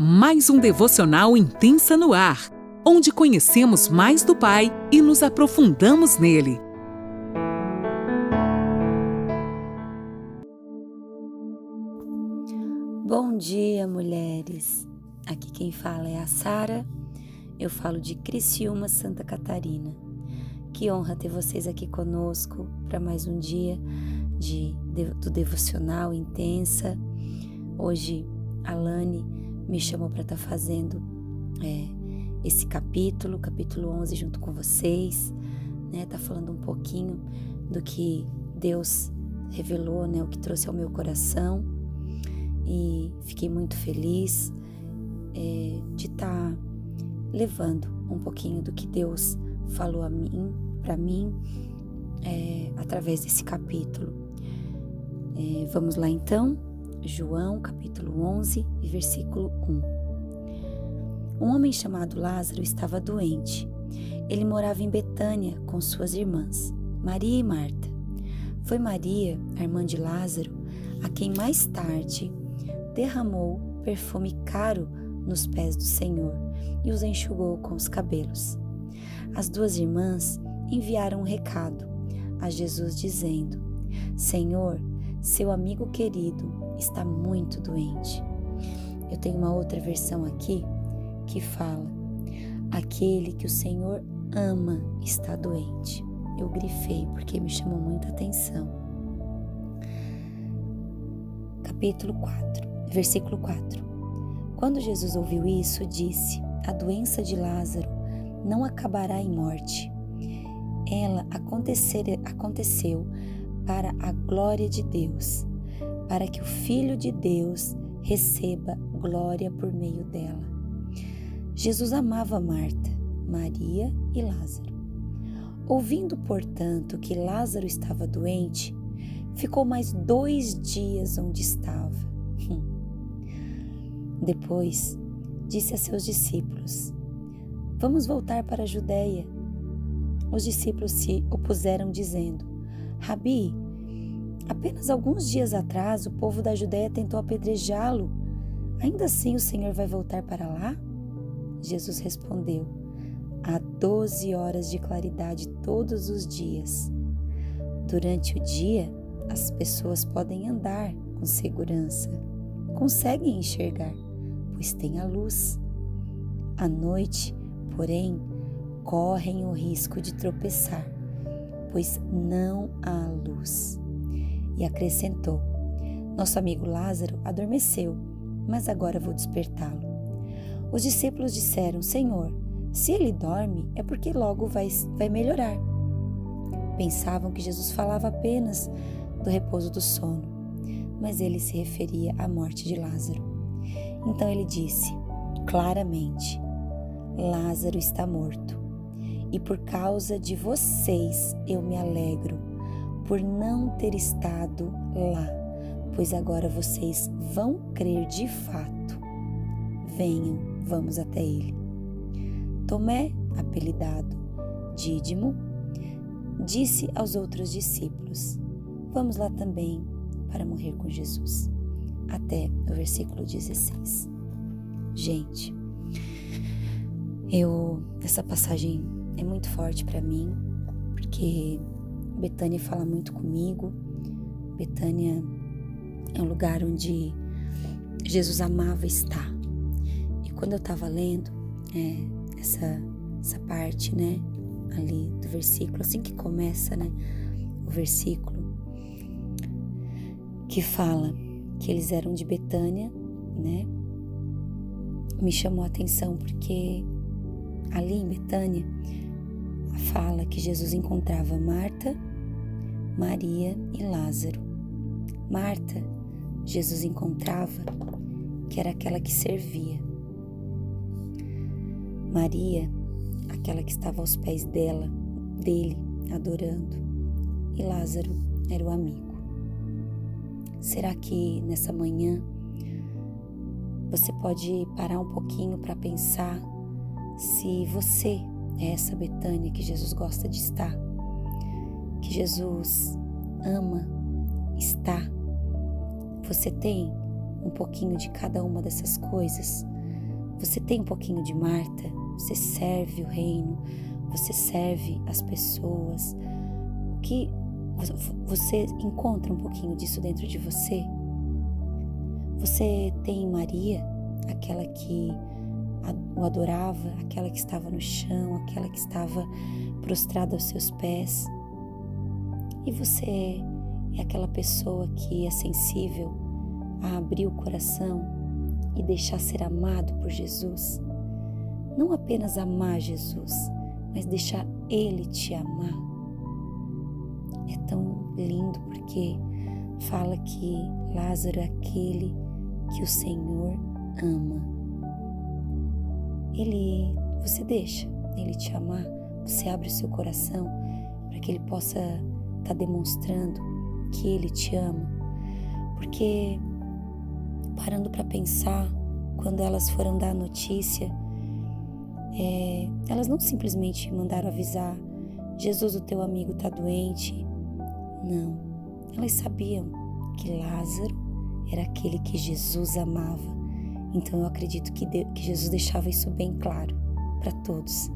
mais um devocional intensa no ar, onde conhecemos mais do Pai e nos aprofundamos nele. Bom dia, mulheres. Aqui quem fala é a Sara. Eu falo de Criciúma, Santa Catarina. Que honra ter vocês aqui conosco para mais um dia de, do devocional intensa. Hoje, a Lani me chamou para estar tá fazendo é, esse capítulo, capítulo 11, junto com vocês, né? Tá falando um pouquinho do que Deus revelou, né? O que trouxe ao meu coração e fiquei muito feliz é, de estar tá levando um pouquinho do que Deus falou a mim, para mim, é, através desse capítulo. É, vamos lá então. João capítulo 11 e versículo 1. Um homem chamado Lázaro estava doente. Ele morava em Betânia com suas irmãs, Maria e Marta. Foi Maria, a irmã de Lázaro, a quem mais tarde derramou perfume caro nos pés do Senhor e os enxugou com os cabelos. As duas irmãs enviaram um recado a Jesus dizendo: Senhor, seu amigo querido está muito doente. Eu tenho uma outra versão aqui que fala: aquele que o Senhor ama está doente. Eu grifei porque me chamou muita atenção. Capítulo 4, versículo 4. Quando Jesus ouviu isso, disse: A doença de Lázaro não acabará em morte. Ela aconteceu para a glória de Deus, para que o Filho de Deus receba glória por meio dela. Jesus amava Marta, Maria e Lázaro. Ouvindo, portanto, que Lázaro estava doente, ficou mais dois dias onde estava. Depois, disse a seus discípulos: Vamos voltar para a Judéia. Os discípulos se opuseram, dizendo: Rabi, Apenas alguns dias atrás, o povo da Judéia tentou apedrejá-lo. Ainda assim, o Senhor vai voltar para lá? Jesus respondeu: Há doze horas de claridade todos os dias. Durante o dia, as pessoas podem andar com segurança, conseguem enxergar, pois tem a luz. À noite, porém, correm o risco de tropeçar, pois não há luz e acrescentou: Nosso amigo Lázaro adormeceu, mas agora vou despertá-lo. Os discípulos disseram: Senhor, se ele dorme, é porque logo vai, vai melhorar. Pensavam que Jesus falava apenas do repouso do sono, mas ele se referia à morte de Lázaro. Então ele disse claramente: Lázaro está morto, e por causa de vocês eu me alegro por não ter estado lá, pois agora vocês vão crer de fato. Venham, vamos até ele. Tomé, apelidado Dídimo, disse aos outros discípulos: Vamos lá também para morrer com Jesus. Até o versículo 16. Gente, eu essa passagem é muito forte para mim, porque Betânia fala muito comigo. Betânia é um lugar onde Jesus amava estar. E quando eu estava lendo é, essa, essa parte, né, ali do versículo, assim que começa, né, o versículo, que fala que eles eram de Betânia, né, me chamou a atenção porque ali em Betânia fala que Jesus encontrava Marta, Maria e Lázaro. Marta, Jesus encontrava que era aquela que servia. Maria, aquela que estava aos pés dela, dele, adorando. E Lázaro era o amigo. Será que nessa manhã você pode parar um pouquinho para pensar se você é essa Betânia que Jesus gosta de estar? Que Jesus ama estar. Você tem um pouquinho de cada uma dessas coisas. Você tem um pouquinho de Marta, você serve o reino, você serve as pessoas. O que você encontra um pouquinho disso dentro de você? Você tem Maria, aquela que o adorava, aquela que estava no chão, aquela que estava prostrada aos seus pés. E você é aquela pessoa que é sensível a abrir o coração e deixar ser amado por Jesus. Não apenas amar Jesus, mas deixar Ele te amar. É tão lindo porque fala que Lázaro é aquele que o Senhor ama. Ele, você deixa Ele te amar, você abre o seu coração para que Ele possa estar tá demonstrando que Ele te ama. Porque, parando para pensar, quando elas foram dar a notícia, é, elas não simplesmente mandaram avisar: Jesus, o teu amigo está doente. Não, elas sabiam que Lázaro era aquele que Jesus amava. Então eu acredito que, de, que Jesus deixava isso bem claro para todos,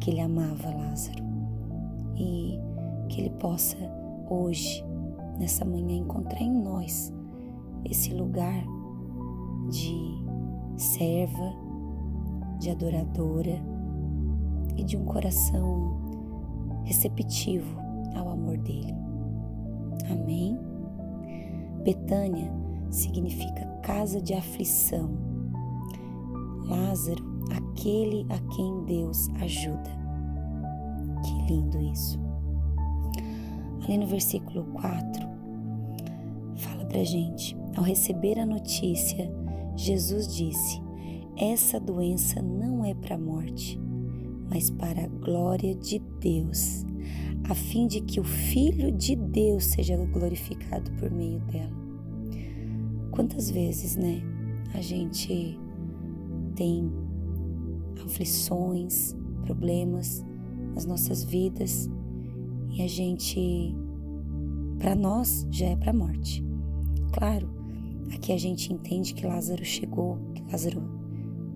que ele amava Lázaro. E que ele possa hoje nessa manhã encontrar em nós esse lugar de serva, de adoradora e de um coração receptivo ao amor dele. Amém? Betânia significa casa de aflição. Lázaro, aquele a quem Deus ajuda. Que lindo isso. Ali no versículo 4, fala pra gente: ao receber a notícia, Jesus disse: Essa doença não é para a morte, mas para a glória de Deus, a fim de que o Filho de Deus seja glorificado por meio dela. Quantas vezes, né, a gente tem aflições, problemas nas nossas vidas e a gente, para nós, já é para a morte. Claro, aqui a gente entende que Lázaro chegou, que Lázaro,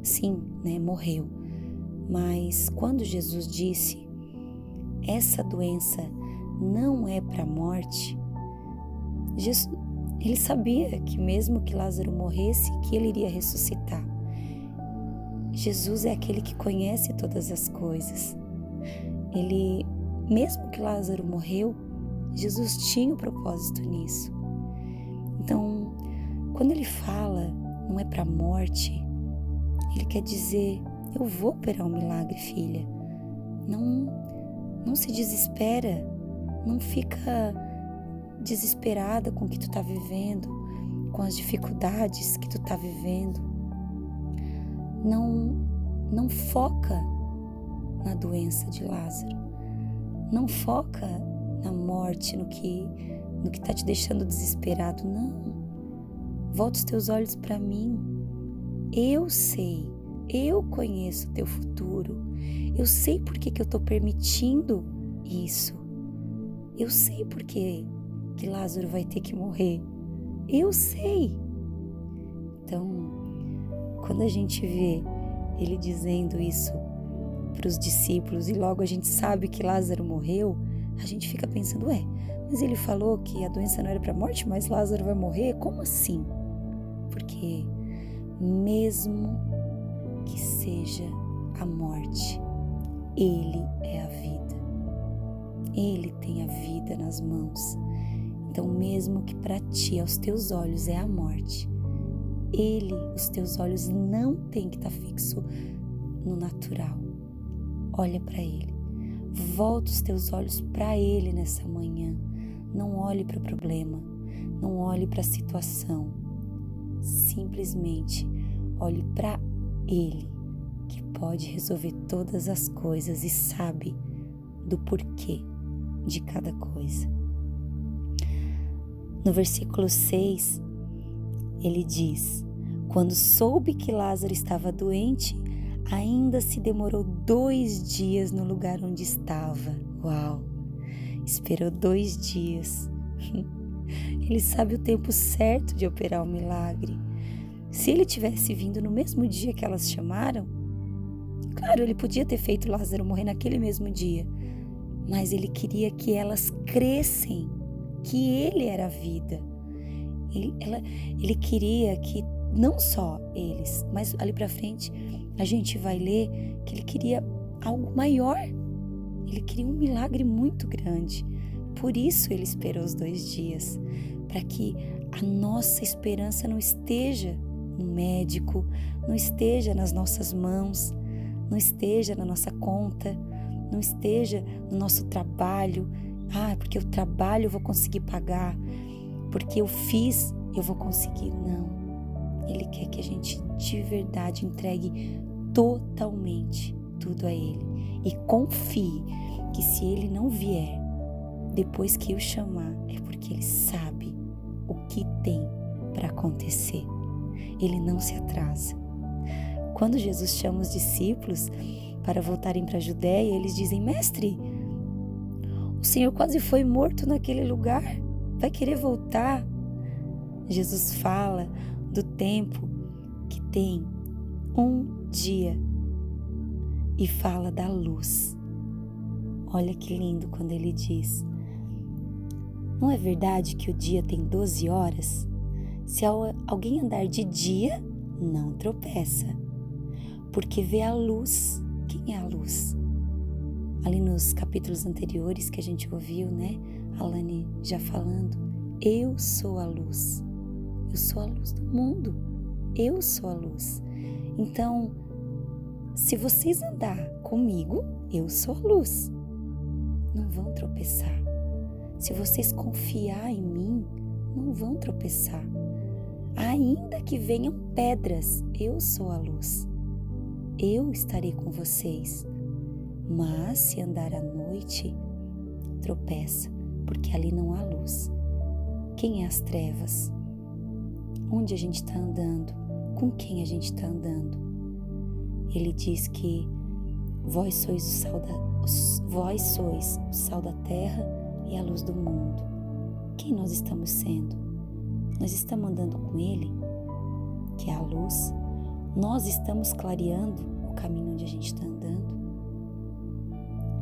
sim, né, morreu. Mas quando Jesus disse, essa doença não é para a morte, Jesus, ele sabia que mesmo que Lázaro morresse, que ele iria ressuscitar. Jesus é aquele que conhece todas as coisas. Ele mesmo que Lázaro morreu, Jesus tinha o um propósito nisso. Então, quando ele fala não é para a morte, ele quer dizer: eu vou operar um milagre, filha. Não, não se desespera, não fica desesperada com o que tu está vivendo, com as dificuldades que tu está vivendo. Não, não foca na doença de Lázaro. Não foca na morte, no que no que está te deixando desesperado, não. Volta os teus olhos para mim. Eu sei, eu conheço o teu futuro. Eu sei por que, que eu estou permitindo isso. Eu sei por que, que Lázaro vai ter que morrer. Eu sei. Então, quando a gente vê ele dizendo isso para os discípulos e logo a gente sabe que Lázaro morreu, a gente fica pensando, ué, mas ele falou que a doença não era para morte, mas Lázaro vai morrer? Como assim? Porque mesmo que seja a morte, ele é a vida. Ele tem a vida nas mãos. Então, mesmo que para ti, aos teus olhos, é a morte, ele, os teus olhos não têm que estar tá fixo no natural olha para Ele. Volta os teus olhos para Ele nessa manhã. Não olhe para o problema, não olhe para a situação. Simplesmente olhe para Ele, que pode resolver todas as coisas e sabe do porquê de cada coisa. No versículo 6, ele diz: Quando soube que Lázaro estava doente, ainda se demorou dois dias no lugar onde estava. Uau! Esperou dois dias. Ele sabe o tempo certo de operar o milagre. Se ele tivesse vindo no mesmo dia que elas chamaram, claro, ele podia ter feito Lázaro morrer naquele mesmo dia, mas ele queria que elas crescem que ele era a vida. Ele, ela, ele queria que não só eles, mas ali para frente a gente vai ler que ele queria algo maior. Ele queria um milagre muito grande. Por isso ele esperou os dois dias, para que a nossa esperança não esteja no médico, não esteja nas nossas mãos, não esteja na nossa conta, não esteja no nosso trabalho. Ah, porque eu trabalho eu vou conseguir pagar, porque eu fiz eu vou conseguir. Não. Ele quer que a gente de verdade entregue totalmente tudo a Ele e confie que se Ele não vier depois que eu chamar, é porque Ele sabe o que tem para acontecer. Ele não se atrasa. Quando Jesus chama os discípulos para voltarem para a Judéia, eles dizem: Mestre, o Senhor quase foi morto naquele lugar, vai querer voltar? Jesus fala do tempo que tem um dia e fala da luz. Olha que lindo quando ele diz: Não é verdade que o dia tem 12 horas? Se alguém andar de dia, não tropeça, porque vê a luz. Quem é a luz? Ali nos capítulos anteriores que a gente ouviu, né? A Lani já falando, eu sou a luz. Eu sou a luz do mundo. Eu sou a luz. Então, se vocês andar comigo, eu sou a luz. Não vão tropeçar. Se vocês confiar em mim, não vão tropeçar. Ainda que venham pedras, eu sou a luz. Eu estarei com vocês. Mas se andar à noite, tropeça, porque ali não há luz. Quem é as trevas? Onde a gente está andando, com quem a gente está andando. Ele diz que vós sois o sal da, vós sois o sal da terra e a luz do mundo. Quem nós estamos sendo? Nós estamos andando com Ele, que é a luz. Nós estamos clareando o caminho onde a gente está andando.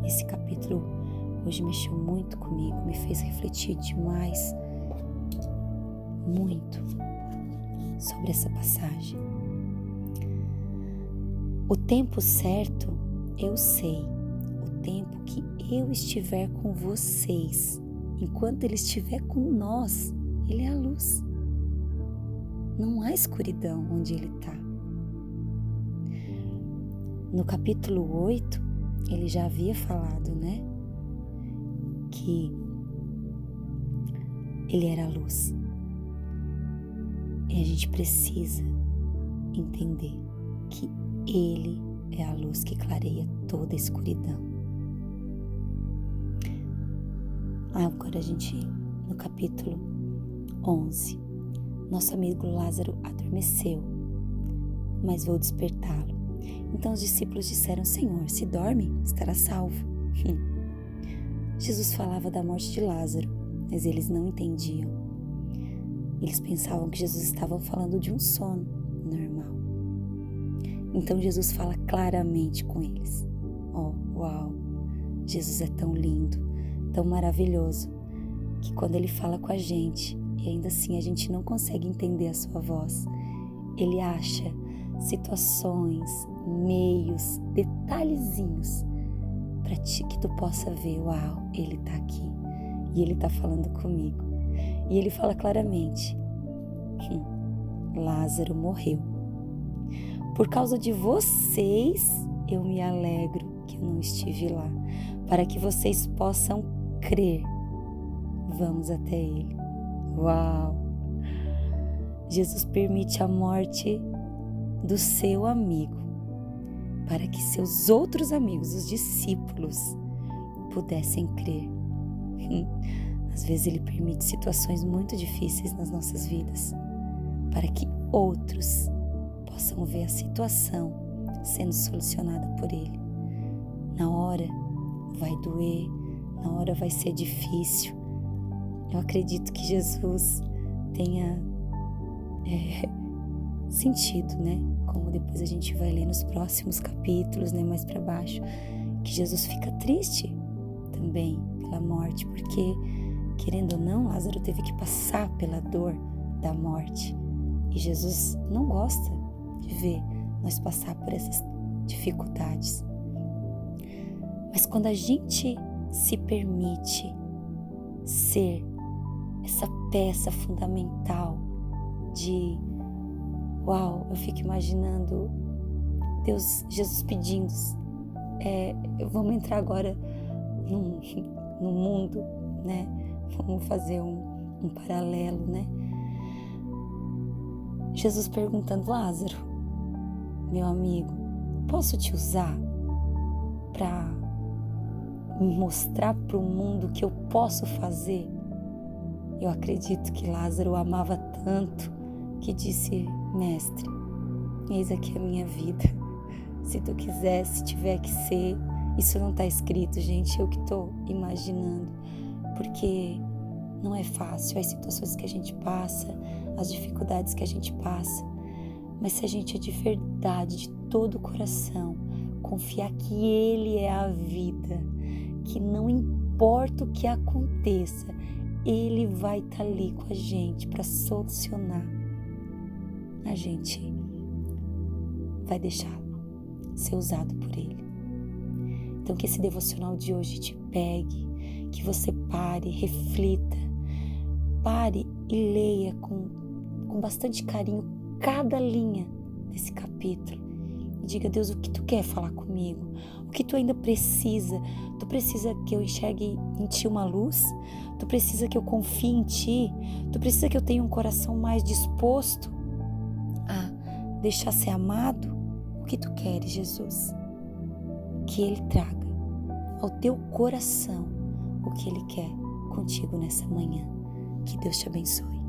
Esse capítulo hoje mexeu muito comigo, me fez refletir demais, muito sobre essa passagem. O tempo certo eu sei, o tempo que eu estiver com vocês, enquanto Ele estiver com nós, Ele é a luz. Não há escuridão onde Ele está. No capítulo 8, ele já havia falado, né? Que ele era a luz. E a gente precisa entender que Ele é a luz que clareia toda a escuridão. Agora a gente, no capítulo 11, nosso amigo Lázaro adormeceu, mas vou despertá-lo. Então os discípulos disseram: Senhor, se dorme, estará salvo. Jesus falava da morte de Lázaro, mas eles não entendiam. Eles pensavam que Jesus estava falando de um sono normal. Então Jesus fala claramente com eles. Oh, uau! Jesus é tão lindo, tão maravilhoso, que quando ele fala com a gente e ainda assim a gente não consegue entender a sua voz, ele acha situações, meios, detalhezinhos para que tu possa ver, uau, ele está aqui e ele está falando comigo. E ele fala claramente: hum, Lázaro morreu. Por causa de vocês, eu me alegro que eu não estive lá, para que vocês possam crer. Vamos até ele. Uau! Jesus permite a morte do seu amigo, para que seus outros amigos, os discípulos, pudessem crer. Às vezes Ele permite situações muito difíceis nas nossas vidas para que outros possam ver a situação sendo solucionada por Ele. Na hora vai doer, na hora vai ser difícil. Eu acredito que Jesus tenha é, sentido, né? Como depois a gente vai ler nos próximos capítulos, né, mais para baixo, que Jesus fica triste também pela morte, porque querendo ou não, Lázaro teve que passar pela dor da morte. E Jesus não gosta de ver nós passar por essas dificuldades. Mas quando a gente se permite ser essa peça fundamental de uau, eu fico imaginando Deus, Jesus pedindo, é, vamos entrar agora no, no mundo, né? Vamos fazer um, um paralelo, né? Jesus perguntando, Lázaro, meu amigo, posso te usar para mostrar para o mundo que eu posso fazer? Eu acredito que Lázaro amava tanto que disse, mestre, eis aqui a minha vida. Se tu quiser, se tiver que ser, isso não está escrito, gente, eu que estou imaginando, porque não é fácil as situações que a gente passa, as dificuldades que a gente passa, mas se a gente é de verdade, de todo o coração, confiar que Ele é a vida, que não importa o que aconteça, Ele vai estar tá ali com a gente para solucionar. A gente vai deixar ser usado por Ele. Então, que esse devocional de hoje te pegue, que você pare, reflita, pare e leia com, com bastante carinho cada linha desse capítulo. E diga, Deus, o que tu quer falar comigo? O que tu ainda precisa? Tu precisa que eu enxergue em ti uma luz? Tu precisa que eu confie em ti? Tu precisa que eu tenha um coração mais disposto a deixar ser amado? O que tu queres, Jesus? Que Ele traga ao teu coração o que Ele quer contigo nessa manhã. Que Deus te abençoe.